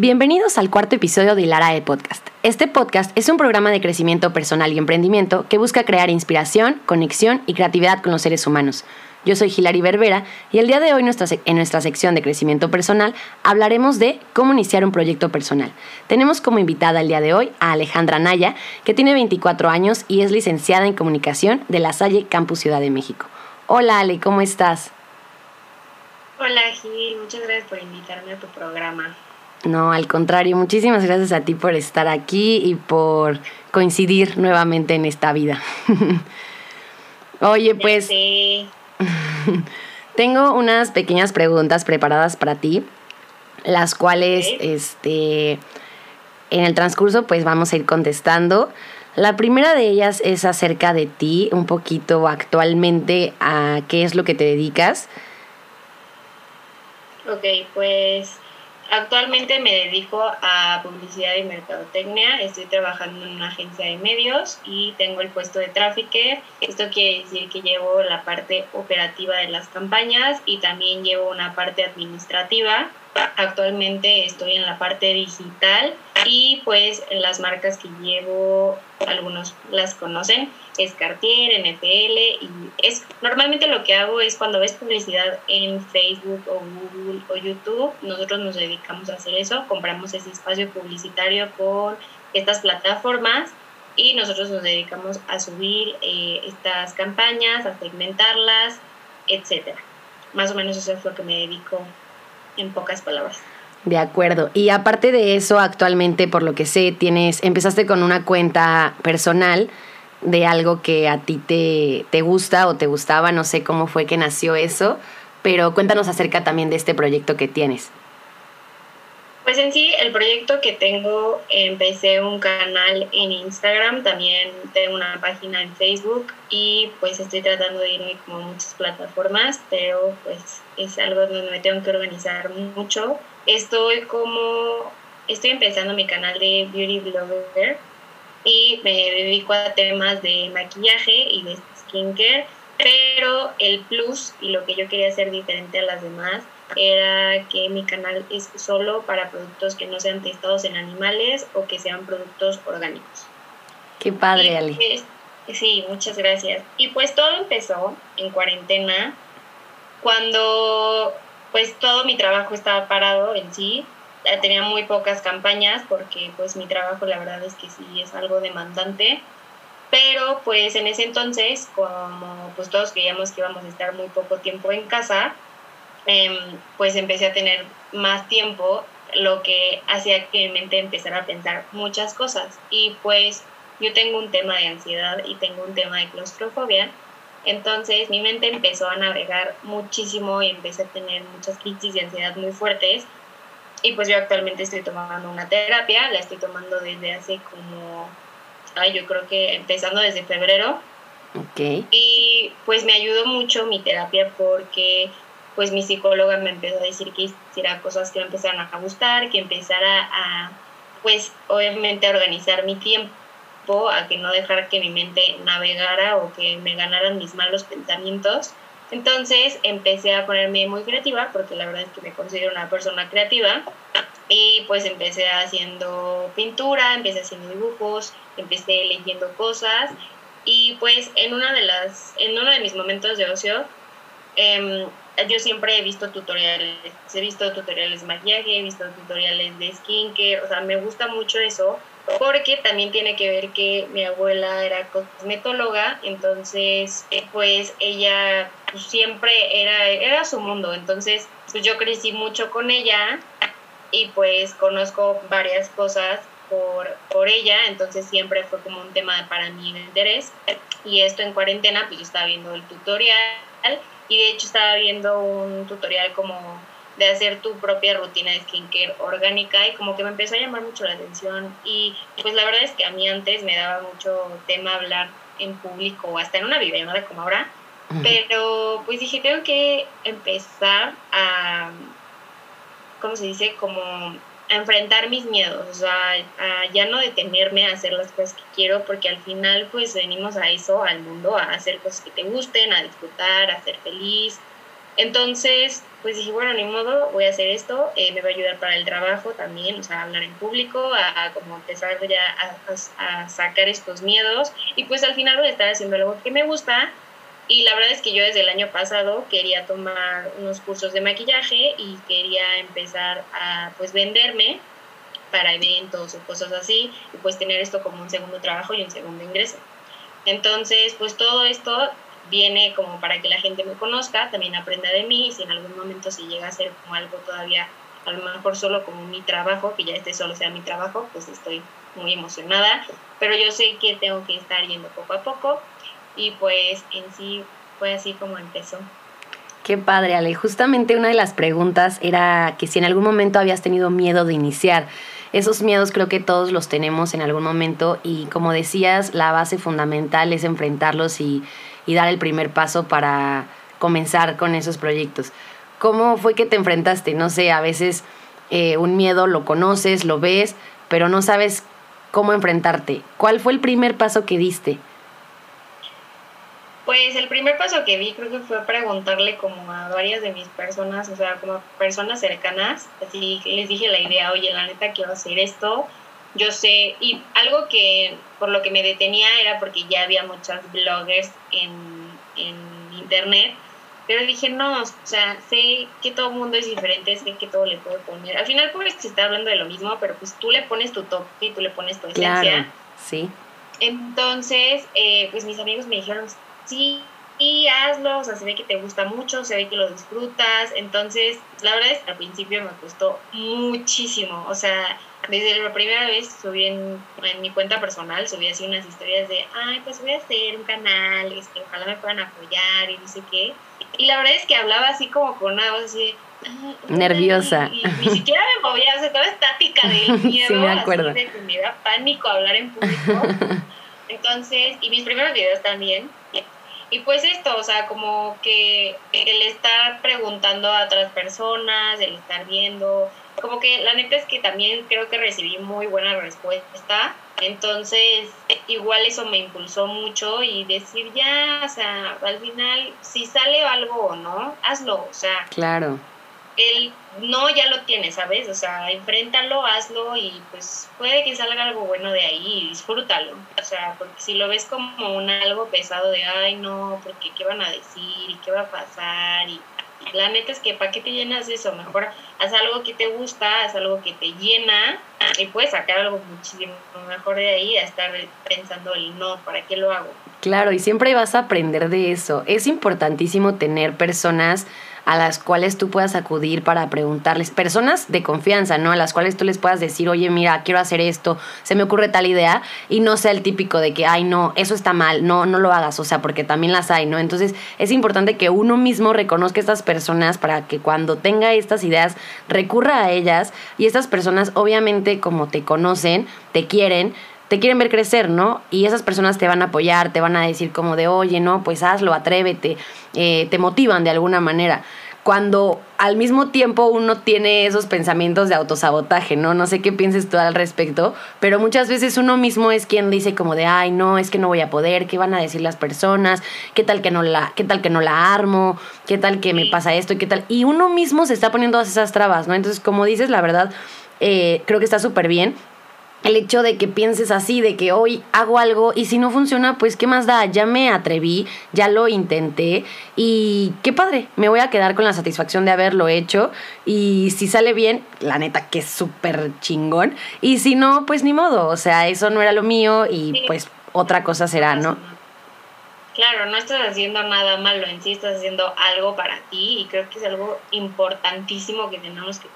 Bienvenidos al cuarto episodio de Hilarae Podcast. Este podcast es un programa de crecimiento personal y emprendimiento que busca crear inspiración, conexión y creatividad con los seres humanos. Yo soy Hilary Berbera y el día de hoy en nuestra sección de crecimiento personal hablaremos de cómo iniciar un proyecto personal. Tenemos como invitada el día de hoy a Alejandra Naya, que tiene 24 años y es licenciada en comunicación de la Salle Campus Ciudad de México. Hola Ale, ¿cómo estás? Hola Gil, muchas gracias por invitarme a tu programa. No, al contrario, muchísimas gracias a ti por estar aquí y por coincidir nuevamente en esta vida. Oye, pues tengo unas pequeñas preguntas preparadas para ti, las cuales este en el transcurso pues vamos a ir contestando. La primera de ellas es acerca de ti, un poquito actualmente a qué es lo que te dedicas. Ok, pues Actualmente me dedico a publicidad y mercadotecnia. Estoy trabajando en una agencia de medios y tengo el puesto de tráfico. Esto quiere decir que llevo la parte operativa de las campañas y también llevo una parte administrativa. Actualmente estoy en la parte digital y pues las marcas que llevo, algunos las conocen, es Cartier, NFL y es normalmente lo que hago es cuando ves publicidad en Facebook o Google o YouTube, nosotros nos dedicamos a hacer eso, compramos ese espacio publicitario con estas plataformas y nosotros nos dedicamos a subir eh, estas campañas, a segmentarlas, etcétera. Más o menos eso es lo que me dedico en pocas palabras. De acuerdo. Y aparte de eso, actualmente, por lo que sé, tienes, empezaste con una cuenta personal de algo que a ti te, te gusta o te gustaba, no sé cómo fue que nació eso, pero cuéntanos acerca también de este proyecto que tienes. Pues en sí, el proyecto que tengo, empecé un canal en Instagram, también tengo una página en Facebook y pues estoy tratando de irme como a muchas plataformas, pero pues es algo donde me tengo que organizar mucho. Estoy como, estoy empezando mi canal de Beauty Blogger y me dedico a temas de maquillaje y de skincare, pero el plus y lo que yo quería hacer diferente a las demás era que mi canal es solo para productos que no sean testados en animales o que sean productos orgánicos. Qué padre, Ali. Pues, sí, muchas gracias. Y pues todo empezó en cuarentena, cuando pues todo mi trabajo estaba parado en sí. Tenía muy pocas campañas porque pues mi trabajo la verdad es que sí es algo demandante. Pero pues en ese entonces, como pues todos creíamos que íbamos a estar muy poco tiempo en casa, Em, pues empecé a tener más tiempo, lo que hacía que mi mente empezara a pensar muchas cosas. Y pues yo tengo un tema de ansiedad y tengo un tema de claustrofobia. Entonces mi mente empezó a navegar muchísimo y empecé a tener muchas crisis de ansiedad muy fuertes. Y pues yo actualmente estoy tomando una terapia, la estoy tomando desde hace como, ay, yo creo que empezando desde febrero. Okay. Y pues me ayudó mucho mi terapia porque pues mi psicóloga me empezó a decir que hiciera cosas que me empezaran a gustar, que empezara a, pues obviamente a organizar mi tiempo, a que no dejara que mi mente navegara o que me ganaran mis malos pensamientos. Entonces empecé a ponerme muy creativa, porque la verdad es que me considero una persona creativa, y pues empecé haciendo pintura, empecé haciendo dibujos, empecé leyendo cosas, y pues en una de las, en uno de mis momentos de ocio, eh, yo siempre he visto tutoriales, he visto tutoriales de maquillaje, he visto tutoriales de skincare, o sea, me gusta mucho eso, porque también tiene que ver que mi abuela era cosmetóloga, entonces, eh, pues ella pues, siempre era, era su mundo, entonces, pues yo crecí mucho con ella y pues conozco varias cosas por, por ella, entonces siempre fue como un tema para mí de interés. Y esto en cuarentena, pues yo estaba viendo el tutorial y de hecho estaba viendo un tutorial como de hacer tu propia rutina de skincare orgánica y como que me empezó a llamar mucho la atención. Y pues la verdad es que a mí antes me daba mucho tema hablar en público o hasta en una videollamada como ahora, pero pues dije tengo que empezar a, ¿cómo se dice? Como a enfrentar mis miedos, o a ya no detenerme a hacer las cosas que quiero, porque al final pues venimos a eso, al mundo, a hacer cosas que te gusten, a disfrutar, a ser feliz, Entonces, pues dije, bueno, ni modo, voy a hacer esto, eh, me va a ayudar para el trabajo también, o sea, hablar en público, a, como empezar ya a, a, sacar estos miedos y pues al final voy a estar haciendo algo que me gusta y la verdad es que yo desde el año pasado quería tomar unos cursos de maquillaje y quería empezar a pues venderme para eventos o cosas así y pues tener esto como un segundo trabajo y un segundo ingreso. Entonces, pues todo esto viene como para que la gente me conozca, también aprenda de mí y si en algún momento se llega a ser algo todavía, a lo mejor solo como mi trabajo, que ya este solo sea mi trabajo, pues estoy muy emocionada, pero yo sé que tengo que estar yendo poco a poco y pues en sí fue así como empezó. Qué padre, Ale. Justamente una de las preguntas era que si en algún momento habías tenido miedo de iniciar. Esos miedos creo que todos los tenemos en algún momento y como decías, la base fundamental es enfrentarlos y, dar el primer paso para comenzar con esos proyectos. ¿Cómo fue que te enfrentaste? No sé, a veces eh, un miedo lo conoces, lo ves, pero no sabes cómo enfrentarte. ¿Cuál fue el primer paso que diste? Pues el primer paso que vi creo que fue preguntarle como a varias de mis personas, o sea, como a personas cercanas, así les dije la idea, oye, la neta quiero hacer esto, yo sé, y algo que por lo que me detenía era porque ya había muchas bloggers en, internet, pero dije, no, o sea, sé que todo el mundo es diferente, sé que todo le puedo poner. Al final, pues se está hablando de lo mismo, pero pues tú le pones tu toque y tú le pones tu esencia. Claro, sí. Entonces, eh, pues mis amigos me dijeron, sí, y hazlo, o sea, se ve que te gusta mucho, se ve que lo disfrutas. Entonces, la verdad es que al principio me costó muchísimo, o sea, desde la primera vez subí en, mi cuenta personal, subí así unas historias de, ay, pues voy a hacer un canal, este, ojalá me puedan apoyar y no sé qué. Y la verdad es que hablaba así como con una voz así nerviosa. Y, ni siquiera me movía, o sea, estaba estática del miedo, sí, me acuerdo. Así de que me da pánico hablar en público. Entonces, y mis primeros videos también. Y pues esto, o sea, como que el estar preguntando a otras personas, el estar viendo, como que la neta es que también creo que recibí muy buena respuesta. Entonces, igual eso me impulsó mucho y decir ya, o sea, al final, si sale algo o no, hazlo, o sea. Claro. El no ya lo tienes, ¿sabes? O sea, enfréntalo, hazlo y pues puede que salga algo bueno de ahí y disfrútalo. O sea, porque si lo ves como un algo pesado de, ay, no, porque qué van a decir y qué va a pasar y la neta es que ¿para qué te llenas de eso? Mejor haz algo que te gusta, haz algo que te llena y puedes sacar algo muchísimo mejor de ahí a estar pensando el no, ¿para qué lo hago? Claro, y siempre vas a aprender de eso. Es importantísimo tener personas a las cuales tú puedas acudir para preguntarles, personas de confianza, ¿no? A las cuales tú les puedas decir, oye, mira, quiero hacer esto, se me ocurre tal idea, y no sea el típico de que, ay, no, eso está mal, no, no lo hagas, o sea, porque también las hay, ¿no? Entonces es importante que uno mismo reconozca a estas personas para que cuando tenga estas ideas recurra a ellas y estas personas obviamente como te conocen, te quieren, te quieren ver crecer, ¿no? Y esas personas te van a apoyar, te van a decir como de, oye, no, pues hazlo, atrévete, eh, te motivan de alguna manera. Cuando al mismo tiempo uno tiene esos pensamientos de autosabotaje, ¿no? No sé qué pienses tú al respecto, pero muchas veces uno mismo es quien dice como de, ay, no, es que no voy a poder, ¿qué van a decir las personas? ¿Qué tal que no la, qué tal que no la armo? ¿Qué tal que me pasa esto? ¿Qué tal? Y uno mismo se está poniendo todas esas trabas, ¿no? Entonces, como dices, la verdad, eh, creo que está súper bien el hecho de que pienses así, de que hoy hago algo y si no funciona, pues qué más da, ya me atreví, ya lo intenté y qué padre, me voy a quedar con la satisfacción de haberlo hecho y si sale bien, la neta que es súper chingón y si no, pues ni modo, o sea, eso no era lo mío y pues otra cosa será, ¿no? Claro, no estás haciendo nada malo en sí, estás haciendo algo para ti y creo que es algo importantísimo que tenemos que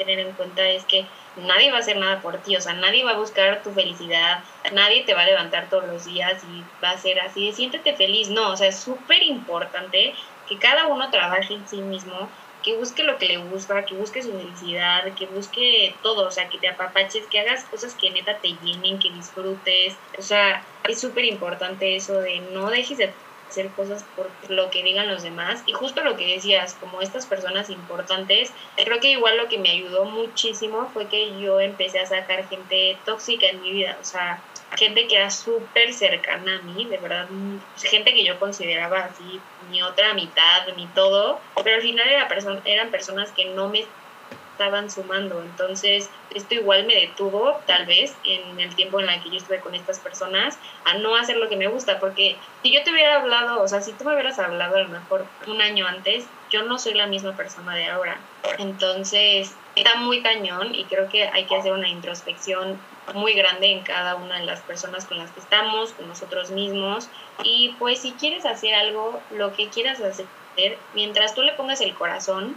tener en cuenta es que nadie va a hacer nada por ti, o sea, nadie va a buscar tu felicidad, nadie te va a levantar todos los días y va a ser así siéntete feliz, no, o sea, es súper importante que cada uno trabaje en sí mismo, que busque lo que le gusta, que busque su felicidad, que busque todo, o sea, que te apapaches, que hagas cosas que neta te llenen, que disfrutes, o sea, es súper importante eso de no dejes de hacer cosas por lo que digan los demás. Y justo lo que decías, como estas personas importantes, creo que igual lo que me ayudó muchísimo fue que yo empecé a sacar gente tóxica en mi vida, o sea, gente que era súper cercana a mí, de verdad, gente que yo consideraba así mi otra mitad, mi todo, pero al final era eran personas que no me estaban sumando. Entonces, esto igual me detuvo, tal vez, en el tiempo en el que yo estuve con estas personas, a no hacer lo que me gusta, porque si yo te hubiera hablado, o sea, si tú me hubieras hablado a lo mejor un año antes, yo no soy la misma persona de ahora. Entonces, está muy cañón y creo que hay que hacer una introspección muy grande en cada una de las personas con las que estamos, con nosotros mismos. Y pues si quieres hacer algo, lo que quieras hacer, mientras tú le pongas el corazón,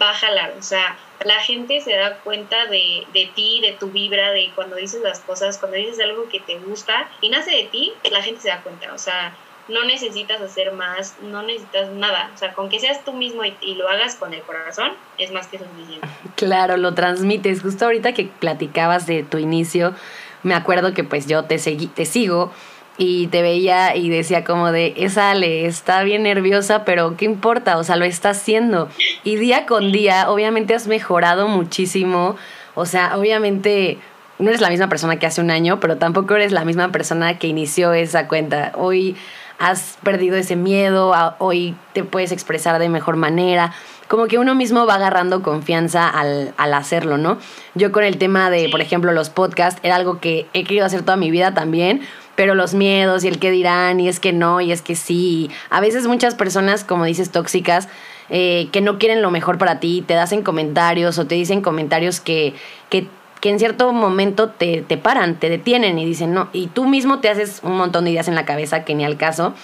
va a jalar. O sea, la gente se da cuenta de, de ti, de tu vibra, de cuando dices las cosas, cuando dices algo que te gusta y nace de ti, la gente se da cuenta. O sea, no necesitas hacer más, no necesitas nada. O sea, con que seas tú mismo y, lo hagas con el corazón, es más que suficiente. Claro, lo transmites. Justo ahorita que platicabas de tu inicio, me acuerdo que pues yo te, seguí, te sigo y te veía y decía como de, esa Ale está bien nerviosa, pero ¿qué importa? O sea, lo está haciendo. Y día con día, obviamente has mejorado muchísimo. O sea, obviamente no eres la misma persona que hace un año, pero tampoco eres la misma persona que inició esa cuenta. Hoy has perdido ese miedo, hoy te puedes expresar de mejor manera. Como que uno mismo va agarrando confianza al, al hacerlo, ¿no? Yo con el tema de, por ejemplo, los podcasts, era algo que he querido hacer toda mi vida también pero los miedos y el que dirán y es que no y es que sí. A veces muchas personas, como dices, tóxicas, eh, que no quieren lo mejor para ti, te hacen comentarios o te dicen comentarios que, que, que en cierto momento te, te paran, te detienen y dicen no. Y tú mismo te haces un montón de ideas en la cabeza que ni al caso.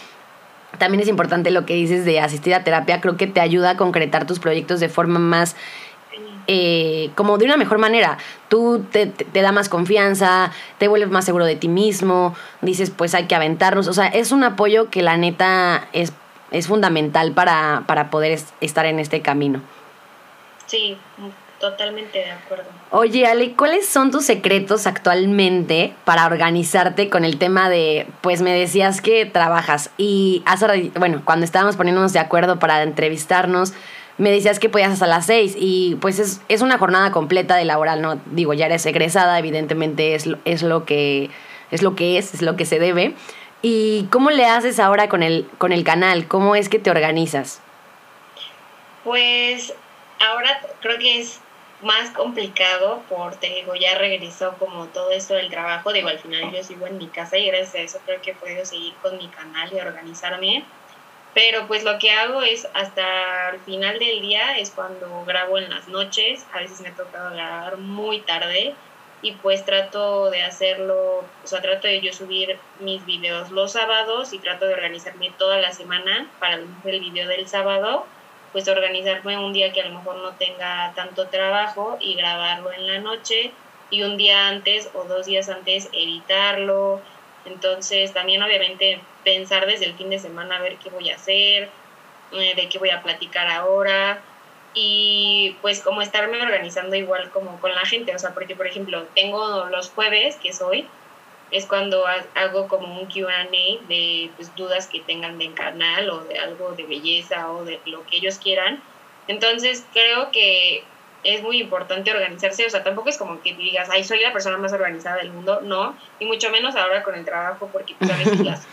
También es importante lo que dices de asistir a terapia, creo que te ayuda a concretar tus proyectos de forma más eh, como de una mejor manera. Tú te, te, da más confianza, te vuelves más seguro de ti mismo, dices, pues hay que aventarnos. O sea, es un apoyo que la neta es, es fundamental para, para poder estar en este camino. Sí, totalmente de acuerdo. Oye, Ale, ¿cuáles son tus secretos actualmente para organizarte con el tema de, pues me decías que trabajas y hace, bueno, cuando estábamos poniéndonos de acuerdo para entrevistarnos, me decías que podías hasta las seis y pues es, es, una jornada completa de laboral, ¿no? Digo, ya eres egresada, evidentemente es, es, lo que, es lo que es, es lo que se debe. ¿Y cómo le haces ahora con el, con el canal? ¿Cómo es que te organizas? Pues ahora creo que es más complicado porque, digo, ya regresó como todo esto del trabajo, digo, al final yo sigo en mi casa y gracias a eso creo que he podido seguir con mi canal y organizarme pero pues lo que hago es hasta el final del día es cuando grabo en las noches, a veces me ha tocado grabar muy tarde y pues trato de hacerlo, o sea, trato de yo subir mis videos los sábados y trato de organizarme toda la semana para el video del sábado, pues organizarme un día que a lo mejor no tenga tanto trabajo y grabarlo en la noche y un día antes o dos días antes editarlo, entonces, también obviamente pensar desde el fin de semana a ver qué voy a hacer, eh, de qué voy a platicar ahora y pues como estarme organizando igual como con la gente, o sea, porque por ejemplo, tengo los jueves, que es hoy, es cuando hago como un Q&A de pues, dudas que tengan del canal o de algo de belleza o de lo que ellos quieran. Entonces, creo que es muy importante organizarse, o sea, tampoco es como que digas, ay, soy la persona más organizada del mundo, no, y mucho menos ahora con el trabajo, porque pues, a veces las,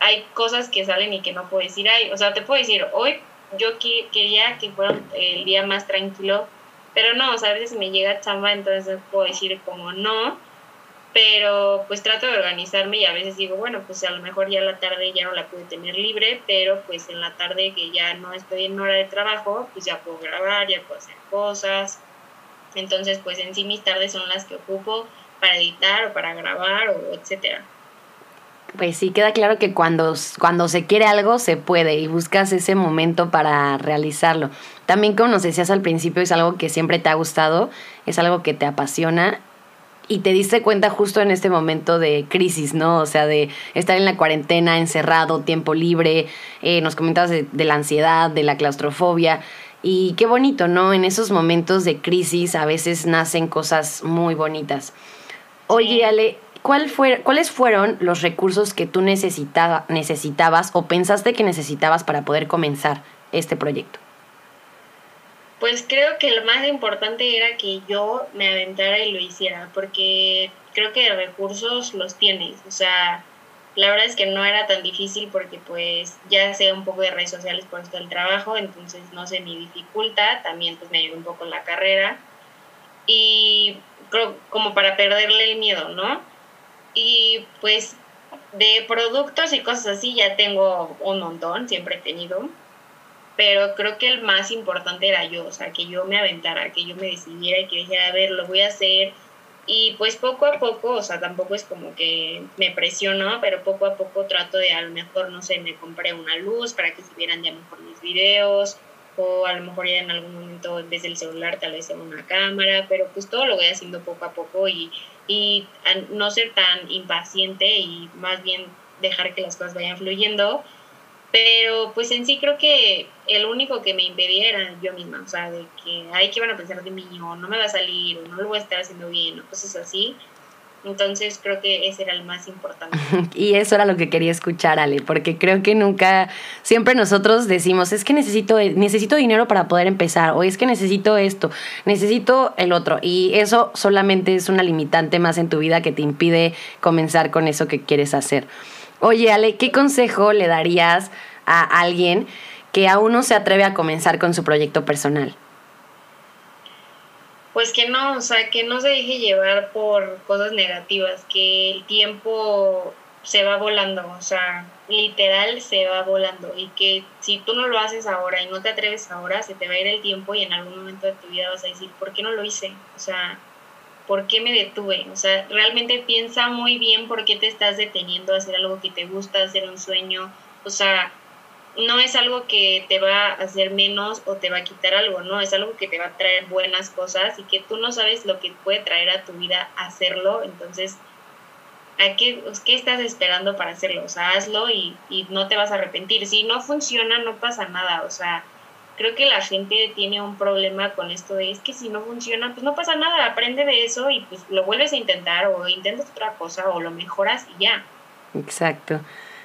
hay cosas que salen y que no puedes decir, ay, o sea, te puedo decir, hoy yo quería que fuera el día más tranquilo, pero no, o sea, a veces me llega chamba, entonces puedo decir como no, pero pues trato de organizarme y a veces digo, bueno, pues a lo mejor ya la tarde ya no la pude tener libre, pero pues en la tarde que ya no estoy en hora de trabajo, pues ya puedo grabar, ya puedo hacer cosas. Entonces, pues en sí mis tardes son las que ocupo para editar o para grabar o etcétera. Pues sí, queda claro que cuando, cuando se quiere algo se puede y buscas ese momento para realizarlo. También como nos decías al principio, es algo que siempre te ha gustado, es algo que te apasiona y te diste cuenta justo en este momento de crisis, ¿no? O sea, de estar en la cuarentena, encerrado, tiempo libre, eh, nos comentabas de, la ansiedad, de la claustrofobia. Y qué bonito, ¿no? En esos momentos de crisis a veces nacen cosas muy bonitas. Oye, Ale, ¿cuál fue, ¿cuáles fueron los recursos que tú necesitaba, necesitabas o pensaste que necesitabas para poder comenzar este proyecto? Pues creo que lo más importante era que yo me aventara y lo hiciera, porque creo que recursos los tienes, o sea, la verdad es que no era tan difícil porque pues ya sé un poco de redes sociales por esto del trabajo, entonces no se me dificulta, también pues me ayudó un poco en la carrera. Y creo como para perderle el miedo, ¿no? Y pues de productos y cosas así ya tengo un montón, siempre he tenido, pero creo que el más importante era yo, o sea, que yo me aventara, que yo me decidiera y que dijera, a ver, lo voy a hacer, y pues poco a poco, o sea, tampoco es como que me presiono, pero poco a poco trato de a lo mejor, no sé, me compré una luz para que se vieran ya mejor mis videos, o a lo mejor ya en algún momento en vez del celular tal vez en una cámara, pero pues todo lo voy haciendo poco a poco y, y no ser tan impaciente y más bien dejar que las cosas vayan fluyendo pero pues en sí creo que el único que me impedía era yo misma, o sea, de que, ay, ¿qué van a pensar de mí? O no me va a salir, o no lo voy a estar haciendo bien, o cosas así. Entonces creo que ese era el más importante. y eso era lo que quería escuchar, Ale, porque creo que nunca, siempre nosotros decimos, es que necesito, necesito dinero para poder empezar, o es que necesito esto, necesito el otro. Y eso solamente es una limitante más en tu vida que te impide comenzar con eso que quieres hacer. Oye, Ale, ¿qué consejo le darías a alguien que aún no se atreve a comenzar con su proyecto personal? Pues que no, o sea, que no se deje llevar por cosas negativas, que el tiempo se va volando, o sea, literal se va volando y que si tú no lo haces ahora y no te atreves ahora, se te va a ir el tiempo y en algún momento de tu vida vas a decir, ¿por qué no lo hice? O sea, ¿por qué me detuve? O sea, realmente piensa muy bien por qué te estás deteniendo a hacer algo que te gusta, hacer un sueño. O sea, no es algo que te va a hacer menos o te va a quitar algo, no, es algo que te va a traer buenas cosas y que tú no sabes lo que puede traer a tu vida hacerlo, entonces, ¿a qué, qué estás esperando para hacerlo? O sea, hazlo y, y no te vas a arrepentir. Si no funciona, no pasa nada, o sea, creo que la gente tiene un problema con esto de es que si no funciona, pues no pasa nada, aprende de eso y pues lo vuelves a intentar o intentas otra cosa o lo mejoras y ya. Exacto.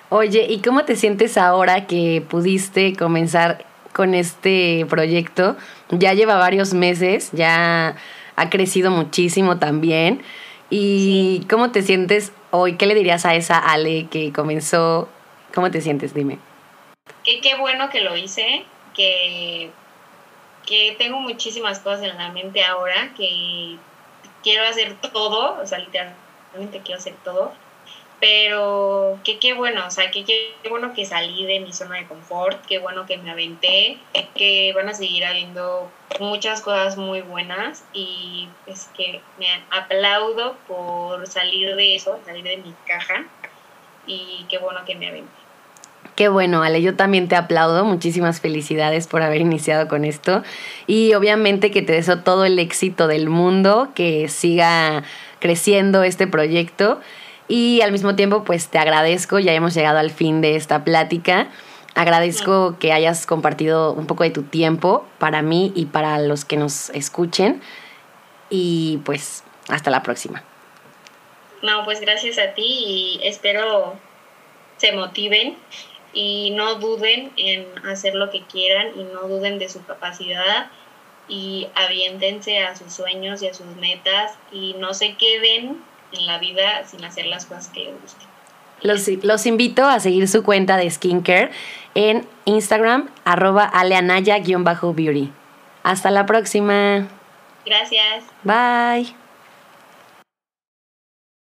Oye, ¿y cómo te sientes ahora que pudiste comenzar con este proyecto? Ya lleva varios meses, ya ha crecido muchísimo también. ¿Y cómo te sientes hoy? ¿Qué le dirías a esa Ale que comenzó? ¿Cómo te sientes? Dime. Que qué bueno que lo hice, que, que tengo muchísimas cosas en la mente ahora, que quiero hacer todo, o sea, literalmente quiero hacer todo, pero que qué bueno, o sea, que qué bueno que salí de mi zona de confort, qué bueno que me aventé, que van a seguir habiendo muchas cosas muy buenas y es que me aplaudo por salir de eso, salir de mi caja y qué bueno que me aventé. Qué bueno, Ale, yo también te aplaudo. Muchísimas felicidades por haber iniciado con esto. Y obviamente que te deseo todo el éxito del mundo, que siga creciendo este proyecto. Y al mismo tiempo, pues te agradezco, ya hemos llegado al fin de esta plática. Agradezco que hayas compartido un poco de tu tiempo para mí y para los que nos escuchen. Y pues hasta la próxima. No, pues gracias a ti y espero se motiven y no duden en hacer lo que quieran y no duden de su capacidad y aviéntense a sus sueños y a sus metas y no se queden en la vida sin hacer las cosas que les gusten. Los, los invito a seguir su cuenta de skincare en Instagram, arroba aleanaya-beauty. Hasta la próxima. Gracias. Bye.